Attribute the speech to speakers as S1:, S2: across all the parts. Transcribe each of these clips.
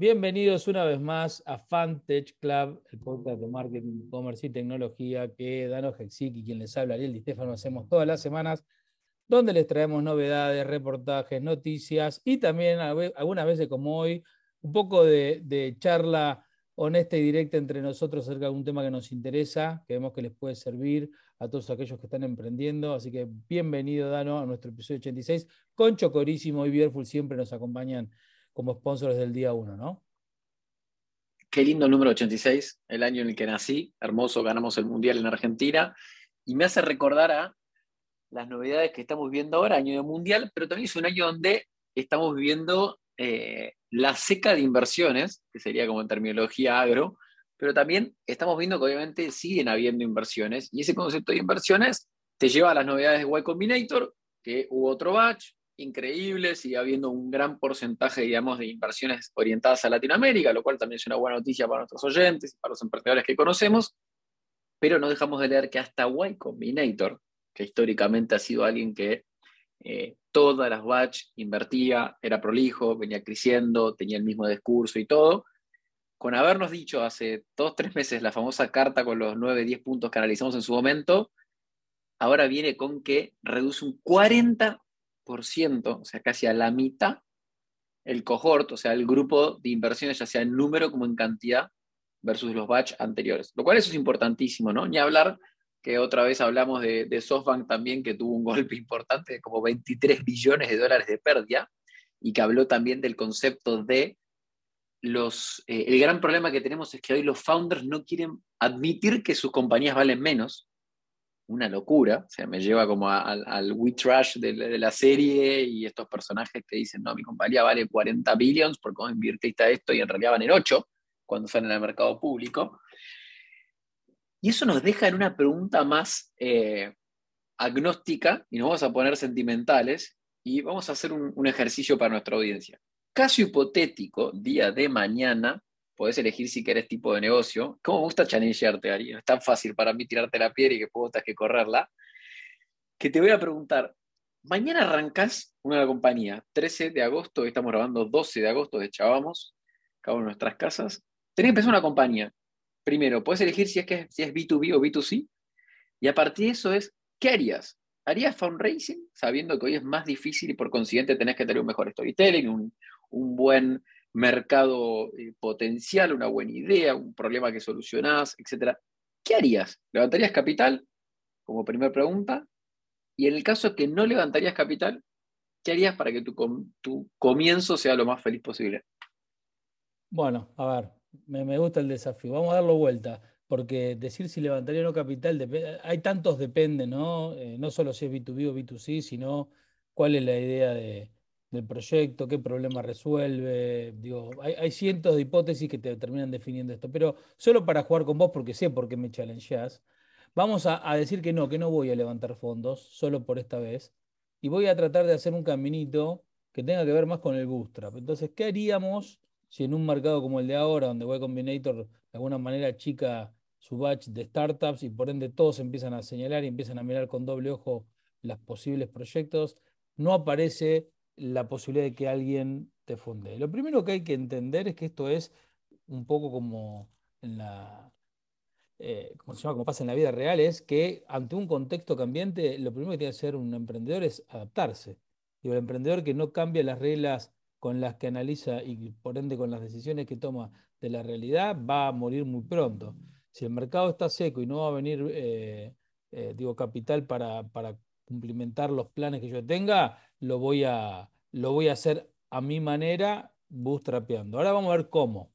S1: Bienvenidos una vez más a Fantech Club, el podcast de marketing, e-commerce y tecnología que Dano Hexic y quien les habla, Ariel Di Stefano, hacemos todas las semanas, donde les traemos novedades, reportajes, noticias y también algunas veces como hoy, un poco de, charla honesta y directa entre nosotros acerca de algún tema que nos interesa, que vemos que les puede servir a todos aquellos que están emprendiendo. Así que bienvenido, Dano, a nuestro episodio 86. Con Chocorísimo y Bierful siempre nos acompañan como sponsors del día uno, ¿no?
S2: Qué lindo el número 86, el año en el que nací, hermoso, ganamos el Mundial en Argentina, y me hace recordar a las novedades que estamos viendo ahora, año de Mundial, pero también es un año donde estamos viviendo eh, la seca de inversiones, que sería como en terminología agro, pero también estamos viendo que obviamente siguen habiendo inversiones, y ese concepto de inversiones te lleva a las novedades de Y Combinator, que hubo otro batch, increíble, sigue habiendo un gran porcentaje, digamos, de inversiones orientadas a Latinoamérica, lo cual también es una buena noticia para nuestros oyentes y para los emprendedores que conocemos, pero no dejamos de leer que hasta Y Combinator, que históricamente ha sido alguien que eh, todas las batch invertía, era prolijo, venía creciendo, tenía el mismo discurso y todo, con habernos dicho hace dos, tres meses la famosa carta con los 9, 10 puntos que analizamos en su momento, ahora viene con que reduce un 40 o sea, casi a la mitad, el cohort, o sea, el grupo de inversiones, ya sea en número como en cantidad, versus los batch anteriores. Lo cual eso es importantísimo, ¿no? Ni hablar que otra vez hablamos de, SoftBank también, que tuvo un golpe importante de como 23 billones de dólares de pérdida, y que habló también del concepto de los... Eh, el gran problema que tenemos es que hoy los founders no quieren admitir que sus compañías valen menos, una locura, o sea, me lleva como al we trash de, la serie y estos personajes que dicen, no, mi compañía vale 40 billions porque vos invirtiste esto y en realidad van en 8 cuando salen al mercado público. Y eso nos deja en una pregunta más eh, agnóstica y nos vamos a poner sentimentales y vamos a hacer un, un ejercicio para nuestra audiencia. Caso hipotético, día de mañana, podés elegir si querés tipo de negocio. ¿Cómo me gusta challengearte, Ari? es tan fácil para mí tirarte la piedra y que puedo que correrla. Que te voy a preguntar, mañana arrancás una compañía, 13 de agosto, estamos grabando 12 de agosto, de Chavamos, cada uno de nuestras casas. Tenés que empezar una compañía. Primero, puedes elegir si es, que, si es B2B o B2C. Y a partir de eso es, ¿qué harías? ¿Harías fundraising sabiendo que hoy es más difícil y por consiguiente tenés que tener un mejor storytelling, un, un buen mercado eh, potencial, una buena idea, un problema que solucionás, etc. ¿Qué harías? ¿Levantarías capital? Como primera pregunta. Y en el caso que no levantarías capital, ¿qué harías para que tu, comienzo sea lo más feliz posible?
S1: Bueno, a ver, me, gusta el desafío. Vamos a darlo vuelta, porque decir si levantaría o no capital, hay tantos depende, ¿no? Eh, no solo si es B2B o B2C, sino cuál es la idea de, del proyecto, qué problema resuelve. Digo, hay, cientos de hipótesis que te terminan definiendo esto, pero solo para jugar con vos, porque sé por qué me challengeás, vamos a, decir que no, que no voy a levantar fondos solo por esta vez, y voy a tratar de hacer un caminito que tenga que ver más con el bootstrap. Entonces, ¿qué haríamos si en un mercado como el de ahora, donde Y Combinator de alguna manera chica su batch de startups y por ende todos empiezan a señalar y empiezan a mirar con doble ojo los posibles proyectos, no aparece la posibilidad de que alguien te funde. Lo primero que hay que entender es que esto es un poco como la, eh, como, pasa en la vida real, es que ante un contexto cambiante, lo primero que tiene que hacer un emprendedor es adaptarse. Y el emprendedor que no cambia las reglas con las que analiza y por ende con las decisiones que toma de la realidad, va a morir muy pronto. Si el mercado está seco y no va a venir, eh, eh, digo, capital para, para cumplimentar los planes que yo tenga, lo voy a, lo voy a hacer a mi manera, bootstrapeando. Ahora vamos a ver cómo.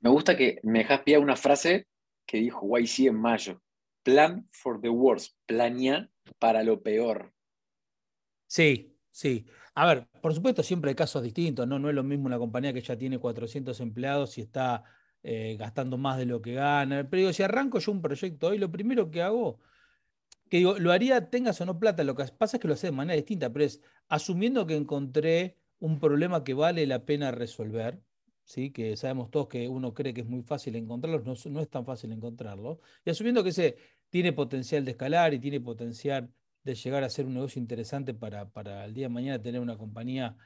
S2: Me gusta que me dejas pillar una frase que dijo YC en mayo. Plan for the worst. Planea para lo peor.
S1: Sí, sí. A ver, por supuesto, siempre hay casos distintos, ¿no? No es lo mismo una compañía que ya tiene 400 empleados y está eh, gastando más de lo que gana. Pero digo, si arranco yo un proyecto hoy, lo primero que hago que lo haría tengas o no plata, lo que pasa es que lo hace de manera distinta, pero es asumiendo que encontré un problema que vale la pena resolver, ¿sí? que sabemos todos que uno cree que es muy fácil encontrarlo, no, no es tan fácil encontrarlo, y asumiendo que ese tiene potencial de escalar y tiene potencial de llegar a ser un negocio interesante para, para el día de mañana tener una compañía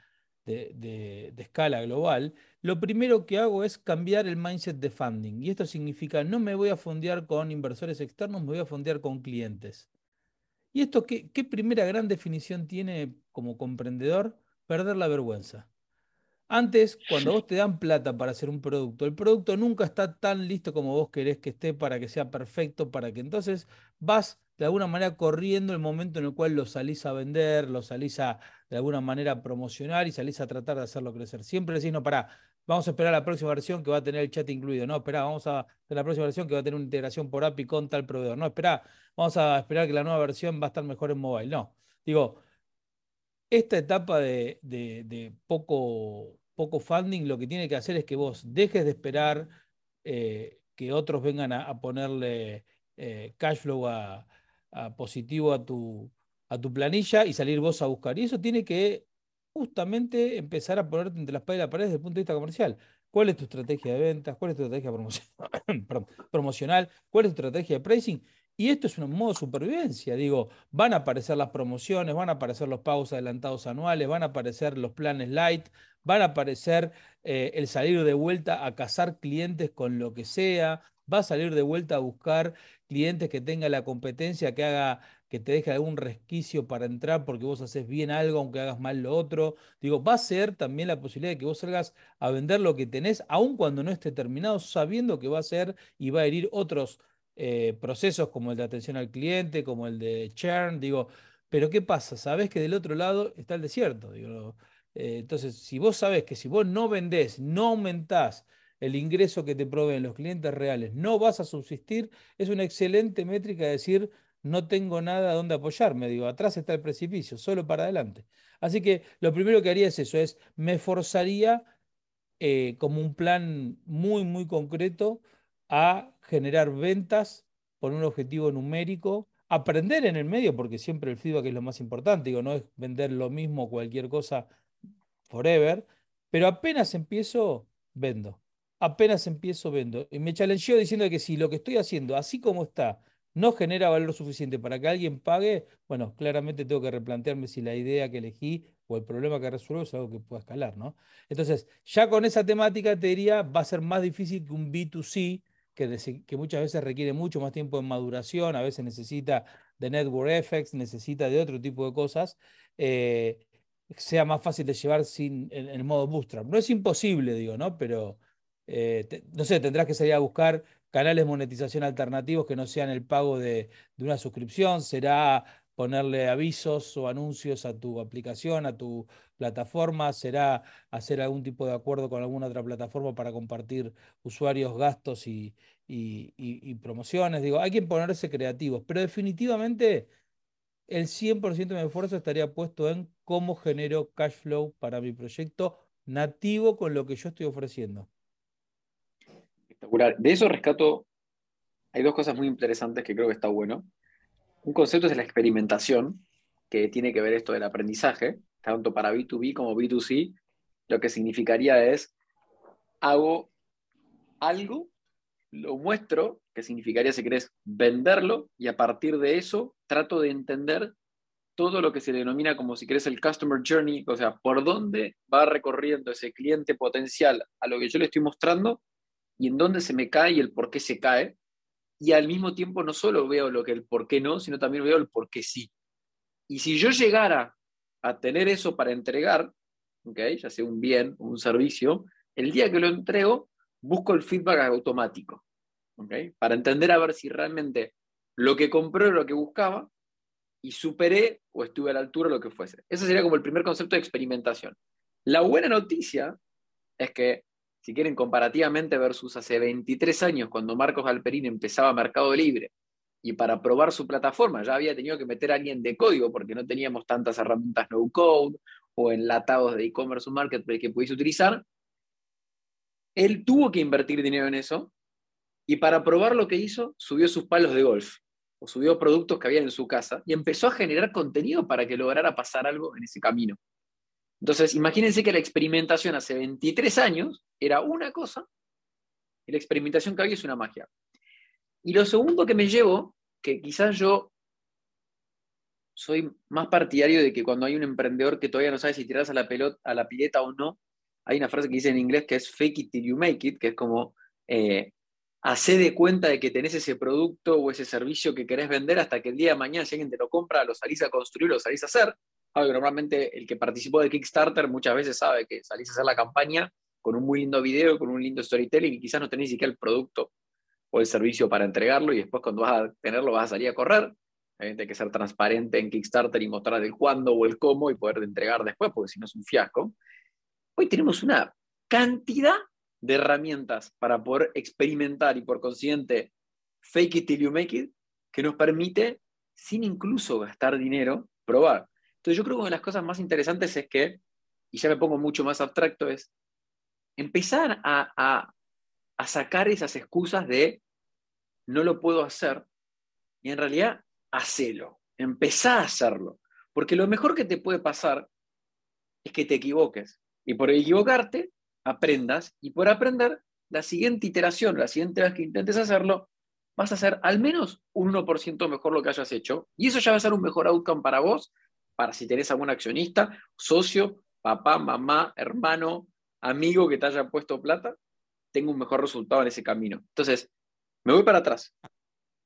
S1: de, escala global, lo primero que hago es cambiar el mindset de funding. Y esto significa, no me voy a fondear con inversores externos, me voy a fondear con clientes. ¿Y esto qué, qué primera gran definición tiene como comprendedor? Perder la vergüenza. Antes, cuando vos te dan plata para hacer un producto, el producto nunca está tan listo como vos querés que esté para que sea perfecto, para que entonces vas de alguna manera corriendo el momento en el cual lo salís a vender, lo salís a de alguna manera promocionar y salís a tratar de hacerlo crecer. Siempre decís, no, pará, vamos a esperar la próxima versión que va a tener el chat incluido. No, espera, vamos a la próxima versión que va a tener una integración por API con tal proveedor. No, espera, vamos a esperar que la nueva versión va a estar mejor en mobile. No, digo, esta etapa de poco poco funding, lo que tiene que hacer es que vos dejes de esperar eh, que otros vengan a, ponerle eh, cash flow a, positivo a tu, a tu planilla y salir vos a buscar. Y eso tiene que justamente empezar a ponerte entre las paredes y la pared desde el punto de vista comercial. ¿Cuál es tu estrategia de ventas? ¿Cuál es tu estrategia promocional? ¿Cuál es tu estrategia de pricing? Y esto es un modo de supervivencia. Digo, van a aparecer las promociones, van a aparecer los pagos adelantados anuales, van a aparecer los planes light, van a aparecer eh, el salir de vuelta a cazar clientes con lo que sea, va a salir de vuelta a buscar clientes que tengan la competencia, que haga, que te deje algún resquicio para entrar porque vos haces bien algo, aunque hagas mal lo otro. Digo, va a ser también la posibilidad de que vos salgas a vender lo que tenés, aun cuando no esté terminado, sabiendo que va a ser y va a herir otros eh, procesos como el de atención al cliente, como el de churn. Digo, pero ¿qué pasa? Sabés que del otro lado está el desierto. Digo, eh, entonces, si vos sabés que si vos no vendés, no aumentás el ingreso que te proveen los clientes reales, no vas a subsistir, es una excelente métrica de decir, no tengo nada donde apoyarme, digo, atrás está el precipicio, solo para adelante. Así que lo primero que haría es eso, es me forzaría eh, como un plan muy, muy concreto a generar ventas con un objetivo numérico, aprender en el medio, porque siempre el feedback es lo más importante, digo, no es vender lo mismo cualquier cosa forever, pero apenas empiezo, vendo. Apenas empiezo, vendo. Y me challengeó diciendo que si lo que estoy haciendo, así como está, no genera valor suficiente para que alguien pague, bueno, claramente tengo que replantearme si la idea que elegí o el problema que resuelvo es algo que pueda escalar, ¿no? Entonces, ya con esa temática te diría, va a ser más difícil que un B2C, que, que muchas veces requiere mucho más tiempo de maduración, a veces necesita de network effects, necesita de otro tipo de cosas. Eh, sea más fácil de llevar sin, en, el modo bootstrap. No es imposible, digo, ¿no? Pero, eh, no sé, tendrás que salir a buscar canales de monetización alternativos que no sean el pago de, una suscripción, será ponerle avisos o anuncios a tu aplicación, a tu plataforma, será hacer algún tipo de acuerdo con alguna otra plataforma para compartir usuarios, gastos y, promociones. Digo, hay que ponerse creativos, pero definitivamente el 100% de mi esfuerzo estaría puesto en cómo genero cash flow para mi proyecto nativo con lo que yo estoy ofreciendo.
S2: De eso rescato, hay dos cosas muy interesantes que creo que está bueno. Un concepto es la experimentación, que tiene que ver esto del aprendizaje, tanto para B2B como B2C. Lo que significaría es, hago algo lo muestro, que significaría, si querés, venderlo, y a partir de eso trato de entender todo lo que se denomina como, si querés, el Customer Journey, o sea, por dónde va recorriendo ese cliente potencial a lo que yo le estoy mostrando y en dónde se me cae y el por qué se cae. Y al mismo tiempo no solo veo lo que el por qué no, sino también veo el por qué sí. Y si yo llegara a tener eso para entregar, ¿okay? ya sea un bien o un servicio, el día que lo entrego, busco el feedback automático, para entender a ver si realmente lo que compré es lo que buscaba y superé o estuve a la altura lo que fuese. Ese sería como el primer concepto de experimentación. La buena noticia es que, si quieren comparativamente versus hace 23 años, cuando Marcos Alperín empezaba Mercado Libre y para probar su plataforma ya había tenido que meter a alguien de código porque no teníamos tantas herramientas no code o enlatados de e-commerce o marketplace que pudiese utilizar, él tuvo que invertir dinero en eso y para probar lo que hizo, subió sus palos de golf o subió productos que había en su casa y empezó a generar contenido para que lograra pasar algo en ese camino. Entonces, imagínense que la experimentación hace 23 años era una cosa y la experimentación que había es una magia. Y lo segundo que me llevo, que quizás yo soy más partidario de que cuando hay un emprendedor que todavía no sabe si tirarse a la pelota, a la pileta o no, hay una frase que dice en inglés que es fake it till you make it, que es como eh, hace de cuenta de que tenés ese producto o ese servicio que querés vender hasta que el día de mañana, si alguien te lo compra, lo salís a construir, lo salís a hacer. Algo normalmente el que participó de Kickstarter muchas veces sabe que salís a hacer la campaña con un muy lindo video, con un lindo storytelling y quizás no tenés ni siquiera el producto o el servicio para entregarlo y después cuando vas a tenerlo vas a salir a correr. Hay que ser transparente en Kickstarter y mostrar el cuándo o el cómo y poder entregar después, porque si no es un fiasco. Hoy tenemos una cantidad de herramientas para poder experimentar y por consiguiente fake it till you make it, que nos permite, sin incluso gastar dinero, probar. Entonces yo creo que una de las cosas más interesantes es que, y ya me pongo mucho más abstracto, es empezar a, a sacar esas excusas de no lo puedo hacer y en realidad hacelo, empezá a hacerlo. Porque lo mejor que te puede pasar es que te equivoques. Y por equivocarte, aprendas y por aprender, la siguiente iteración, la siguiente vez que intentes hacerlo, vas a hacer al menos un 1% mejor lo que hayas hecho. Y eso ya va a ser un mejor outcome para vos, para si tenés algún accionista, socio, papá, mamá, hermano, amigo que te haya puesto plata, tengo un mejor resultado en ese camino. Entonces, me voy para atrás.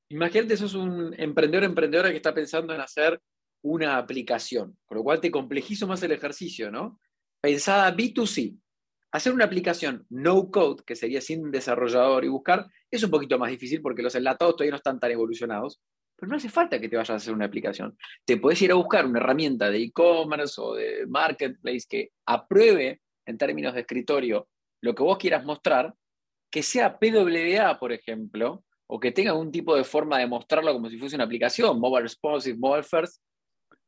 S2: Imagínate, sos un emprendedor, emprendedora que está pensando en hacer una aplicación, con lo cual te complejizo más el ejercicio, ¿no? Pensada B2C, Hacer una aplicación no code, que sería sin desarrollador y buscar, es un poquito más difícil porque los enlatados todavía no están tan evolucionados, pero no hace falta que te vayas a hacer una aplicación. Te puedes ir a buscar una herramienta de e-commerce o de marketplace que apruebe en términos de escritorio lo que vos quieras mostrar, que sea PWA, por ejemplo, o que tenga algún tipo de forma de mostrarlo como si fuese una aplicación, mobile responsive, mobile first,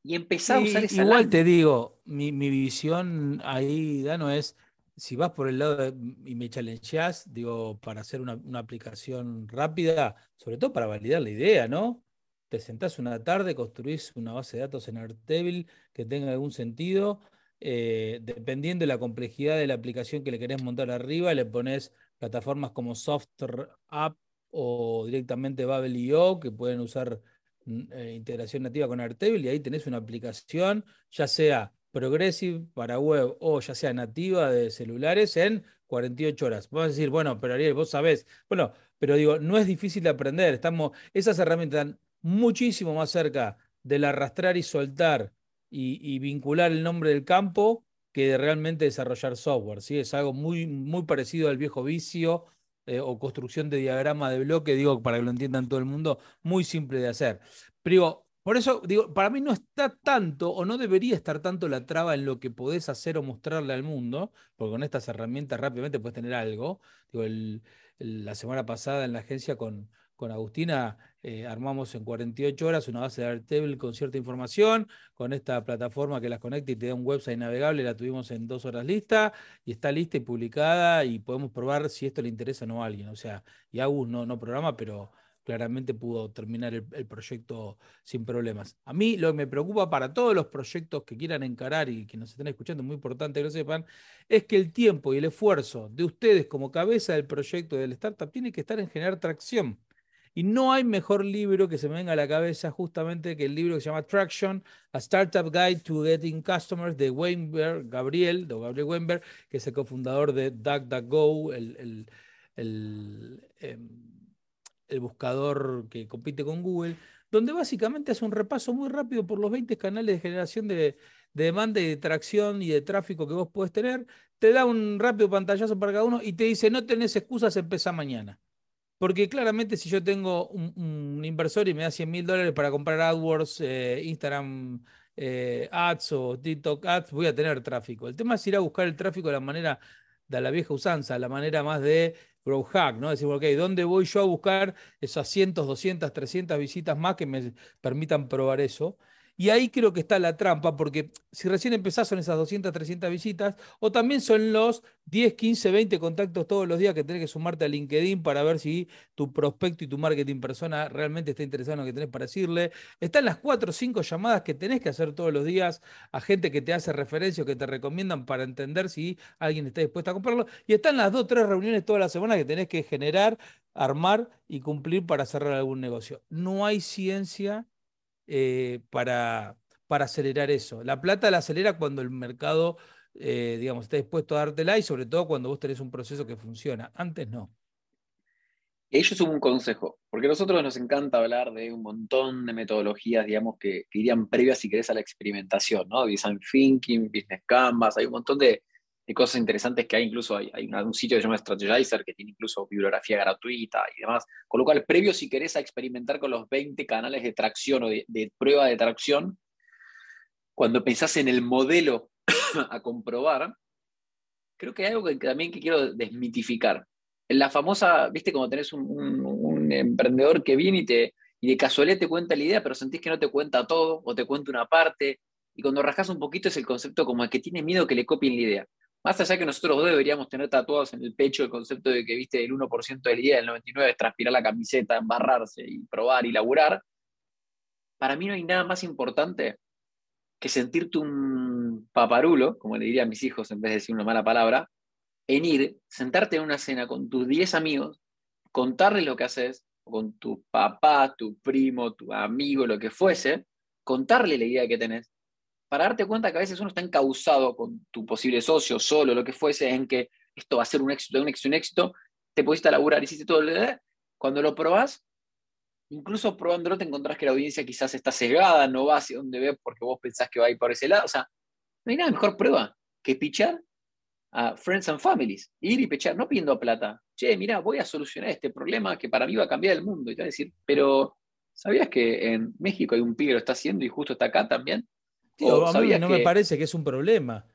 S2: y empezar a usar esa
S1: Igual te digo, mi, mi visión ahí, Dano, es si vas por el lado y me challengeás, digo, para hacer una, aplicación rápida, sobre todo para validar la idea, ¿no? Te sentás una tarde, construís una base de datos en Airtable que tenga algún sentido. Eh, dependiendo de la complejidad de la aplicación que le querés montar arriba, le pones plataformas como Software App o directamente Babel.io que pueden usar mm, eh, integración nativa con Airtable y ahí tenés una aplicación, ya sea Progressive para web o ya sea nativa de celulares en 48 horas. Vamos a decir, bueno, pero Ariel, vos sabés. Bueno, pero digo, no es difícil de aprender. Estamos, esas herramientas muchísimo más cerca del arrastrar y soltar y, vincular el nombre del campo que de realmente desarrollar software. ¿sí? Es algo muy, muy parecido al viejo vicio eh, o construcción de diagrama de bloque, digo, para que lo entiendan todo el mundo, muy simple de hacer. Pero por eso, digo, para mí no está tanto o no debería estar tanto la traba en lo que podés hacer o mostrarle al mundo, porque con estas herramientas rápidamente puedes tener algo. Digo, la semana pasada en la agencia con, con Agustina eh, armamos en 48 horas una base de Airtable con cierta información, con esta plataforma que las conecta y te da un website navegable, la tuvimos en dos horas lista y está lista y publicada y podemos probar si esto le interesa o no a alguien. O sea, y Agus no, no programa, pero claramente pudo terminar el, proyecto sin problemas. A mí lo que me preocupa para todos los proyectos que quieran encarar y que nos estén escuchando, muy importante que lo sepan, es que el tiempo y el esfuerzo de ustedes como cabeza del proyecto del startup tiene que estar en generar tracción. Y no hay mejor libro que se me venga a la cabeza justamente que el libro que se llama Traction, A Startup Guide to Getting Customers de Weinberg, Gabriel, de Gabriel Weinberg, que es el cofundador de DuckDuckGo, el, el, el em, el buscador que compite con Google, donde básicamente hace un repaso muy rápido por los 20 canales de generación de, demanda y de tracción y de tráfico que vos podés tener, te da un rápido pantallazo para cada uno y te dice, no tenés excusas, empezá mañana. Porque claramente si yo tengo un, inversor y me da 100 mil dólares para comprar AdWords, eh, Instagram eh, Ads o TikTok Ads, voy a tener tráfico. El tema es ir a buscar el tráfico de la manera de la vieja usanza, la manera más de grow hack, ¿no? Decir, ok, ¿dónde voy yo a buscar esas 100, 200, 300 visitas más que me permitan probar eso? Y ahí creo que está la trampa, porque si recién empezás son esas 200, 300 visitas, o también son los 10, 15, 20 contactos todos los días que tenés que sumarte a LinkedIn para ver si tu prospecto y tu marketing persona realmente está interesado en lo que tenés para decirle. Están las 4 o 5 llamadas que tenés que hacer todos los días a gente que te hace referencia o que te recomiendan para entender si alguien está dispuesto a comprarlo. Y están las 2 o 3 reuniones toda la semana que tenés que generar, armar y cumplir para cerrar algún negocio. No hay ciencia eh, para, para acelerar eso. La plata la acelera cuando el mercado, eh, digamos, está dispuesto a dártela y sobre todo cuando vos tenés un proceso que funciona. Antes no.
S2: Ellos son un consejo, porque a nosotros nos encanta hablar de un montón de metodologías, digamos, que, irían previas, si querés, a la experimentación, ¿no? Design Thinking, Business Canvas, hay un montón de, cosas interesantes que hay, incluso hay, un sitio que se llama Strategizer que tiene incluso bibliografía gratuita y demás, con lo cual, previo, si querés, a experimentar con los 20 canales de tracción o de, de prueba de tracción, cuando pensás en el modelo a comprobar, creo que hay algo que, también que quiero desmitificar. En la famosa, viste, como tenés un, emprendedor que viene y, te, y de casualidad te cuenta la idea, pero sentís que no te cuenta todo o te cuenta una parte. Y cuando rascas un poquito es el concepto como el que tiene miedo que le copien la idea. Más allá que nosotros dos deberíamos tener tatuados en el pecho el concepto de que, viste, el 1% de la idea, el 99% es transpirar la camiseta, embarrarse y probar y laburar. Para mí no hay nada más importante que sentirte un paparulo, como le diría a mis hijos en vez de decir una mala palabra, en ir, sentarte en una cena con tus 10 amigos, contarles lo que haces, con tu papá, tu primo, tu amigo, lo que fuese, contarle la idea que tenés, para darte cuenta que a veces uno está encausado con tu posible socio, solo, lo que fuese, en que esto va a ser un éxito, un éxito, un éxito, te pusiste a laburar, hiciste todo, cuando lo probás, incluso probándolo te encontrás que la audiencia quizás está cegada, no va hacia donde ve porque vos pensás que va a ir por ese lado. O sea, no hay nada mejor prueba que pichar a friends and families. Ir y pichar, no pidiendo plata. Che, mira, voy a solucionar este problema que para mí va a cambiar el mundo. Y te va a decir, pero ¿sabías que en México hay un pibe que lo está haciendo y justo está acá también?
S1: A mí no me parece que es un problema.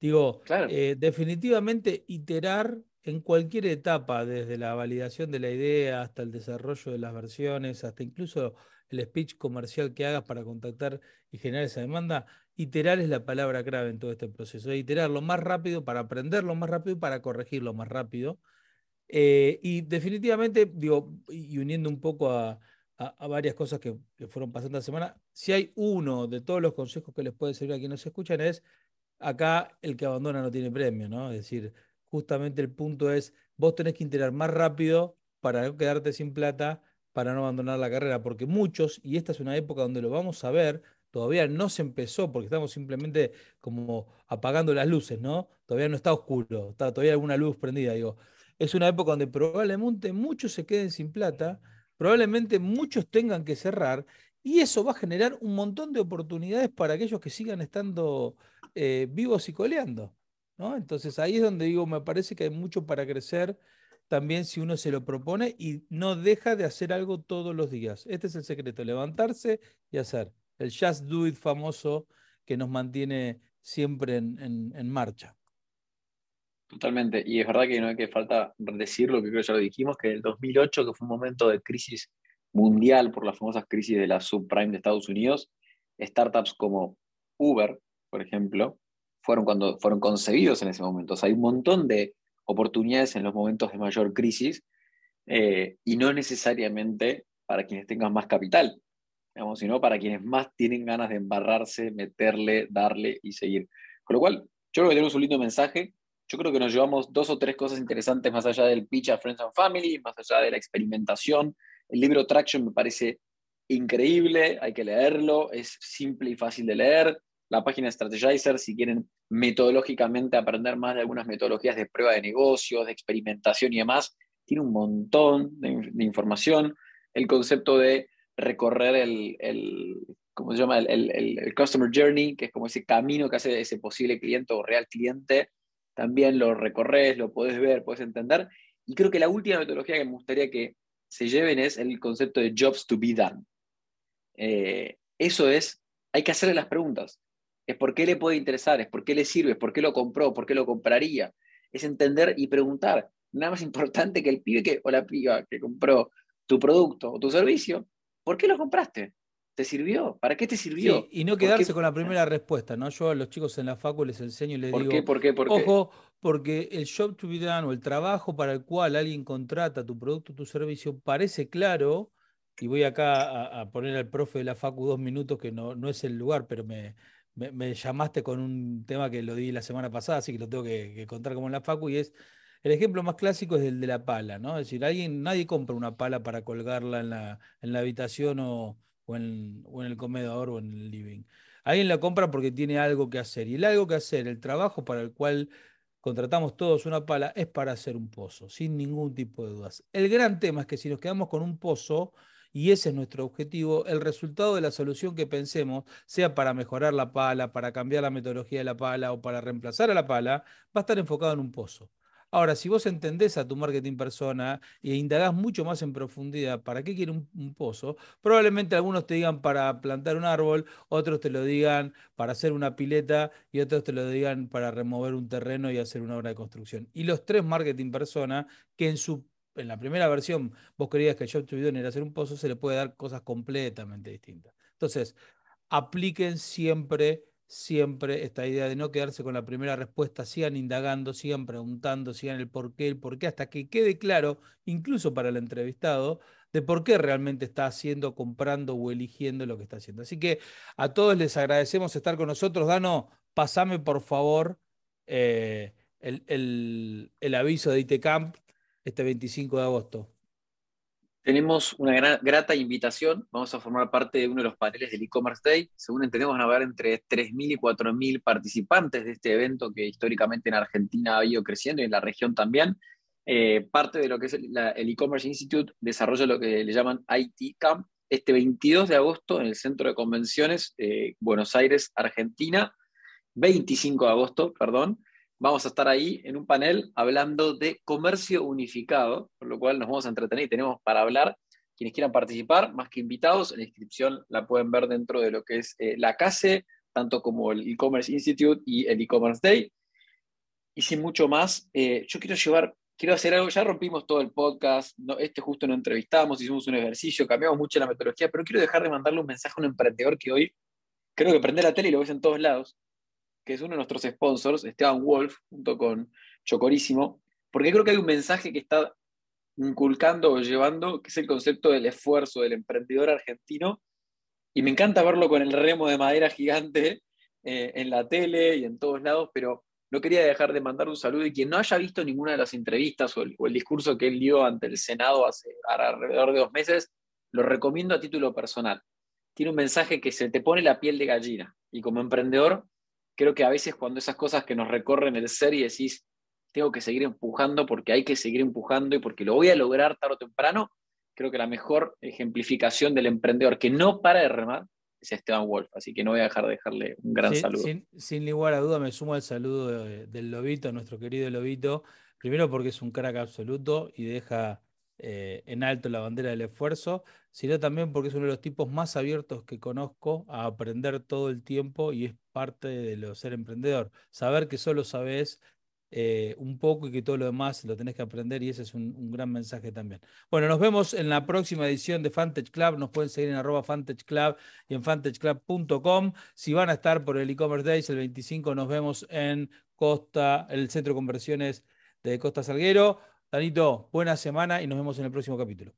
S1: Digo, eh, definitivamente iterar en cualquier etapa, desde la validación de la idea hasta el desarrollo de las versiones, hasta incluso el speech comercial que hagas para contactar y generar esa demanda, iterar es la palabra clave en todo este proceso. Iterar lo más rápido para aprenderlo más rápido y para corregirlo más rápido. Eh, y definitivamente, digo, y uniendo un poco a, varias cosas que, que, fueron pasando la semana, si hay uno de todos los consejos que les puede servir a quienes nos escuchan es, acá el que abandona no tiene premio, ¿no? Es decir, justamente el punto es, vos tenés que integrar más rápido para no quedarte sin plata, para no abandonar la carrera, porque muchos, y esta es una época donde lo vamos a ver, todavía no se empezó porque estamos simplemente como apagando las luces, ¿no? Todavía no está oscuro, está todavía alguna luz prendida, digo. Es una época donde probablemente muchos se queden sin plata, probablemente muchos tengan que cerrar, y eso va a generar un montón de oportunidades para aquellos que sigan estando eh, vivos y coleando. Entonces ahí es donde digo, me parece que hay mucho para crecer también si uno se lo propone y no deja de hacer algo todos los días. Este es el secreto, levantarse y hacer. El just do it famoso que nos mantiene siempre en, marcha.
S2: Totalmente, y es verdad que no hay que falta decirlo, que creo que ya lo dijimos, que el 2008, que fue un momento de crisis mundial por las famosas crisis de la subprime de Estados Unidos, startups como Uber, por ejemplo, fueron cuando fueron concebidos en ese momento. O sea, hay un montón de oportunidades en los momentos de mayor crisis eh, y no necesariamente para quienes tengan más capital, digamos, sino para quienes más tienen ganas de embarrarse, meterle, darle y seguir. Con lo cual, yo creo que tenemos un lindo mensaje. Yo creo que nos llevamos dos o tres cosas interesantes más allá del pitch a Friends and Family, más allá de la experimentación. El libro Traction me parece increíble, hay que leerlo, es simple y fácil de leer la página de Strategizer si quieren metodológicamente aprender más de algunas metodologías de prueba de negocios, de experimentación y demás. Tiene un montón de, información. El concepto de recorrer el, el ¿cómo se llama? El, el, Customer Journey, que es como ese camino que hace ese posible cliente o real cliente. También lo recorres, lo podés ver, podés entender. Y creo que la última metodología que me gustaría que se lleven es el concepto de jobs to be done. Eh, eso es, hay que hacerle las preguntas es por qué le puede interesar, es por qué le sirve, es por qué lo compró, por qué lo compraría. Es entender y preguntar. Nada más importante que el pibe que, o la piba que compró tu producto o tu servicio, ¿por qué lo compraste? ¿Te sirvió? ¿Para qué te sirvió?
S1: y no quedarse con la primera respuesta, ¿no? Yo a los chicos en la facu les enseño y les
S2: ¿Por
S1: digo,
S2: qué, por qué, por
S1: ojo, porque el job to be done o el trabajo para el cual alguien contrata tu producto o tu servicio parece claro, y voy acá a, poner al profe de la facu dos minutos, que no, no es el lugar, pero me, me, llamaste con un tema que lo di la semana pasada, así que lo tengo que, contar como en la Facu, y es, el ejemplo más clásico es el de la pala, ¿no? Es decir, alguien, nadie compra una pala para colgarla en la, en la habitación o, o en, el comedor o en el living. Alguien la compra porque tiene algo que hacer. Y el algo que hacer, el trabajo para el cual contratamos todos una pala, es para hacer un pozo, sin ningún tipo de dudas. El gran tema es que si nos quedamos con un pozo, y ese es nuestro objetivo, el resultado de la solución que pensemos, sea para mejorar la pala, para cambiar la metodología de la pala o para reemplazar a la pala, va a estar enfocado en un pozo. Ahora, si vos entendés a tu marketing persona e indagás mucho más en profundidad para qué quiere un, pozo, probablemente algunos te digan para plantar un árbol, otros te lo digan para hacer una pileta y otros te lo digan para remover un terreno y hacer una obra de construcción. Y los tres marketing persona que en su en la primera versión vos querías que el job to be era hacer un pozo, se le puede dar cosas completamente distintas. Entonces, apliquen siempre siempre esta idea de no quedarse con la primera respuesta, sigan indagando, sigan preguntando, sigan el por qué, el por qué, hasta que quede claro, incluso para el entrevistado, de por qué realmente está haciendo, comprando o eligiendo lo que está haciendo. Así que a todos les agradecemos estar con nosotros. Dano, pasame por favor eh, el, el aviso de ITCamp este 25 de agosto.
S2: Tenemos una grata invitación. Vamos a formar parte de uno de los paneles del e-commerce day. Según entendemos, van a haber entre 3.000 y 4.000 participantes de este evento que históricamente en Argentina ha ido creciendo y en la región también. Eh, parte de lo que es el e-commerce institute desarrolla lo que le llaman IT Camp este 22 de agosto en el Centro de Convenciones de Buenos Aires, Argentina. 25 de agosto, perdón vamos a estar ahí en un panel hablando de comercio unificado, por lo cual nos vamos a entretener y tenemos para hablar. Quienes quieran participar, más que invitados, la inscripción la pueden ver dentro de lo que es eh, la CASE, tanto como el e-commerce institute y el e-commerce day. Y sin mucho más, eh, yo quiero llevar, quiero hacer algo, ya rompimos todo el podcast, este justo no entrevistamos, hicimos un ejercicio, cambiamos mucho la metodología, pero quiero dejar de mandarle un mensaje a un emprendedor que hoy creo que prende la tele y lo ves en todos lados, que es uno de nuestros sponsors, Esteban Wolf, junto con Chocorísimo, porque creo que hay un mensaje que está inculcando o llevando, que es el concepto del esfuerzo del emprendedor argentino, y me encanta verlo con el remo de madera gigante eh, en la tele y en todos lados, pero no quería dejar de mandar un saludo y quien no haya visto ninguna de las entrevistas o el, o el discurso que él dio ante el Senado hace alrededor de dos meses, lo recomiendo a título personal. Tiene un mensaje que se te pone la piel de gallina y como emprendedor creo que a veces cuando esas cosas que nos recorren el ser y decís, tengo que seguir empujando porque hay que seguir empujando y porque lo voy a lograr tarde o temprano, creo que la mejor ejemplificación del emprendedor que no para de remar es Esteban Wolf. Así que no voy a dejar de dejarle un gran saludo.
S1: Sin, sin lugar a duda me sumo al saludo del Lobito, nuestro querido Lobito. Primero porque es un crack absoluto y deja eh, en alto la bandera del esfuerzo, sino también porque es uno de los tipos más abiertos que conozco a aprender todo el tiempo y es parte de lo ser emprendedor. Saber que solo sabes eh, un poco y que todo lo demás lo tenés que aprender y ese es un, gran mensaje también. Bueno, nos vemos en la próxima edición de Fantech Club. Nos pueden seguir en arroba Fantech Club y en fantechclub.com. Si van a estar por el e-commerce days el 25, nos vemos en Costa, el centro de conversiones de Costa Salguero. Danito, buena semana y nos vemos en el próximo capítulo.